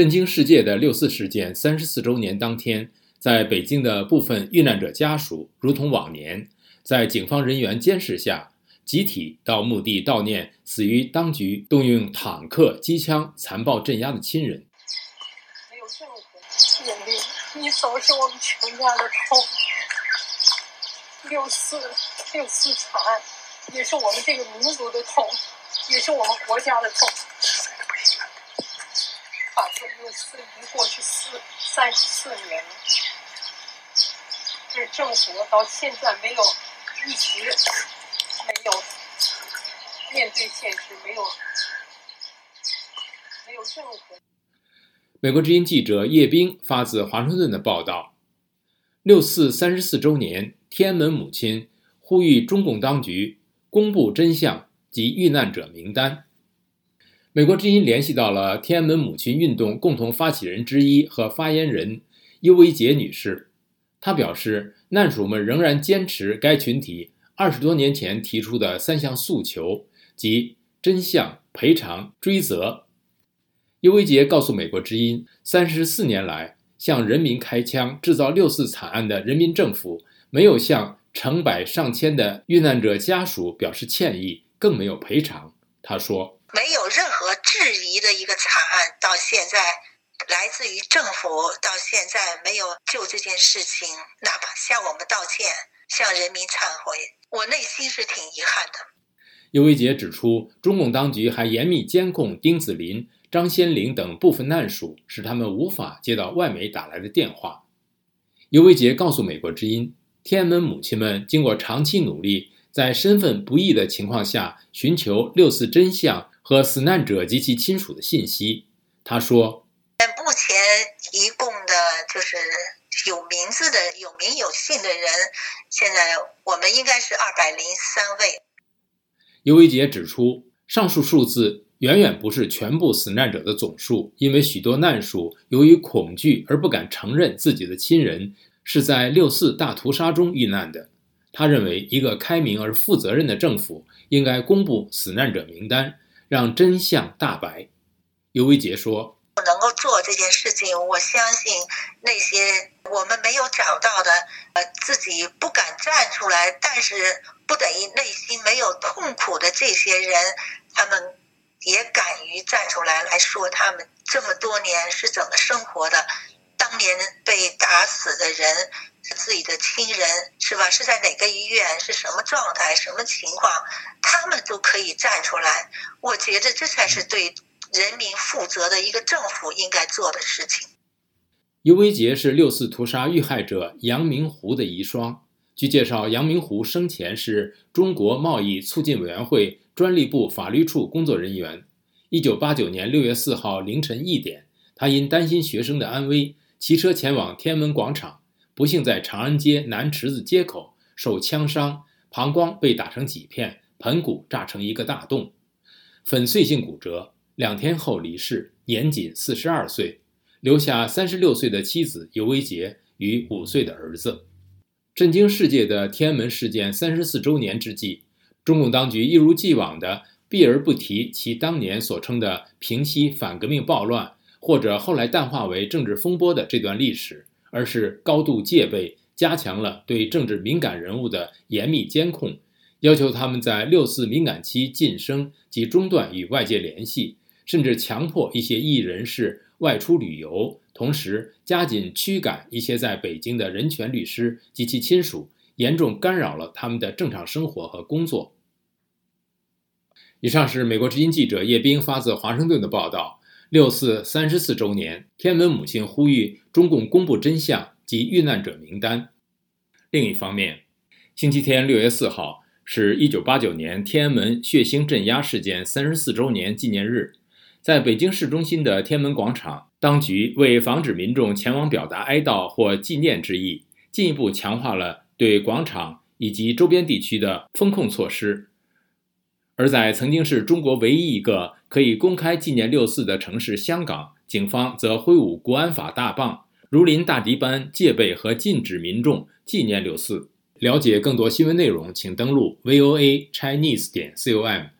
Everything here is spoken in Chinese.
震惊世界的六四事件三十四周年当天，在北京的部分遇难者家属，如同往年，在警方人员监视下，集体到墓地悼念死于当局动用坦克、机枪残暴镇压的亲人。没有任何眼泪，你走是我们全家的痛。六四，六四惨案，也是我们这个民族的痛，也是我们国家的痛。啊，这六四已过去四三十四年了，这政府到现在没有一直没有面对现实，没有没有任何。美国之音记者叶冰发自华盛顿的报道：六四三十四周年，天安门母亲呼吁中共当局公布真相及遇难者名单。美国之音联系到了天安门母亲运动共同发起人之一和发言人尤维杰女士，她表示，难属们仍然坚持该群体二十多年前提出的三项诉求，即真相、赔偿、追责。尤维杰告诉美国之音，三十四年来向人民开枪制造六四惨案的人民政府，没有向成百上千的遇难者家属表示歉意，更没有赔偿。他说。没有任何质疑的一个惨案，到现在来自于政府，到现在没有就这件事情，哪怕向我们道歉，向人民忏悔，我内心是挺遗憾的。尤维杰指出，中共当局还严密监控丁子霖、张先林等部分难属，使他们无法接到外媒打来的电话。尤维杰告诉美国之音，天安门母亲们经过长期努力，在身份不易的情况下，寻求六四真相。和死难者及其亲属的信息，他说：“目前一共的就是有名字的、有名有姓的人，现在我们应该是二百零三位。”尤维杰指出，上述数字远远不是全部死难者的总数，因为许多难属由于恐惧而不敢承认自己的亲人是在六四大屠杀中遇难的。他认为，一个开明而负责任的政府应该公布死难者名单。让真相大白，尤维杰说：“我能够做这件事情，我相信那些我们没有找到的，呃，自己不敢站出来，但是不等于内心没有痛苦的这些人，他们也敢于站出来来说他们这么多年是怎么生活的，当年被打死的人。”自己的亲人是吧？是在哪个医院？是什么状态？什么情况？他们都可以站出来。我觉得这才是对人民负责的一个政府应该做的事情。尤维杰是六四屠杀遇害者杨明湖的遗孀。据介绍，杨明湖生前是中国贸易促进委员会专利部法律处工作人员。一九八九年六月四号凌晨一点，他因担心学生的安危，骑车前往天安门广场。不幸在长安街南池子街口受枪伤，膀胱被打成几片，盆骨炸成一个大洞，粉碎性骨折。两天后离世，年仅四十二岁，留下三十六岁的妻子尤维杰与五岁的儿子。震惊世界的天安门事件三十四周年之际，中共当局一如既往地避而不提其当年所称的平息反革命暴乱，或者后来淡化为政治风波的这段历史。而是高度戒备，加强了对政治敏感人物的严密监控，要求他们在六四敏感期晋升及中断与外界联系，甚至强迫一些异议人士外出旅游，同时加紧驱赶一些在北京的人权律师及其亲属，严重干扰了他们的正常生活和工作。以上是美国之音记者叶冰发自华盛顿的报道。六四三十四周年，天安门母亲呼吁中共公布真相及遇难者名单。另一方面，星期天六月四号是一九八九年天安门血腥镇压事件三十四周年纪念日，在北京市中心的天安门广场，当局为防止民众前往表达哀悼或纪念之意，进一步强化了对广场以及周边地区的封控措施。而在曾经是中国唯一一个可以公开纪念六四的城市香港，警方则挥舞国安法大棒，如临大敌般戒备和禁止民众纪念六四。了解更多新闻内容，请登录 VOA Chinese 点 com。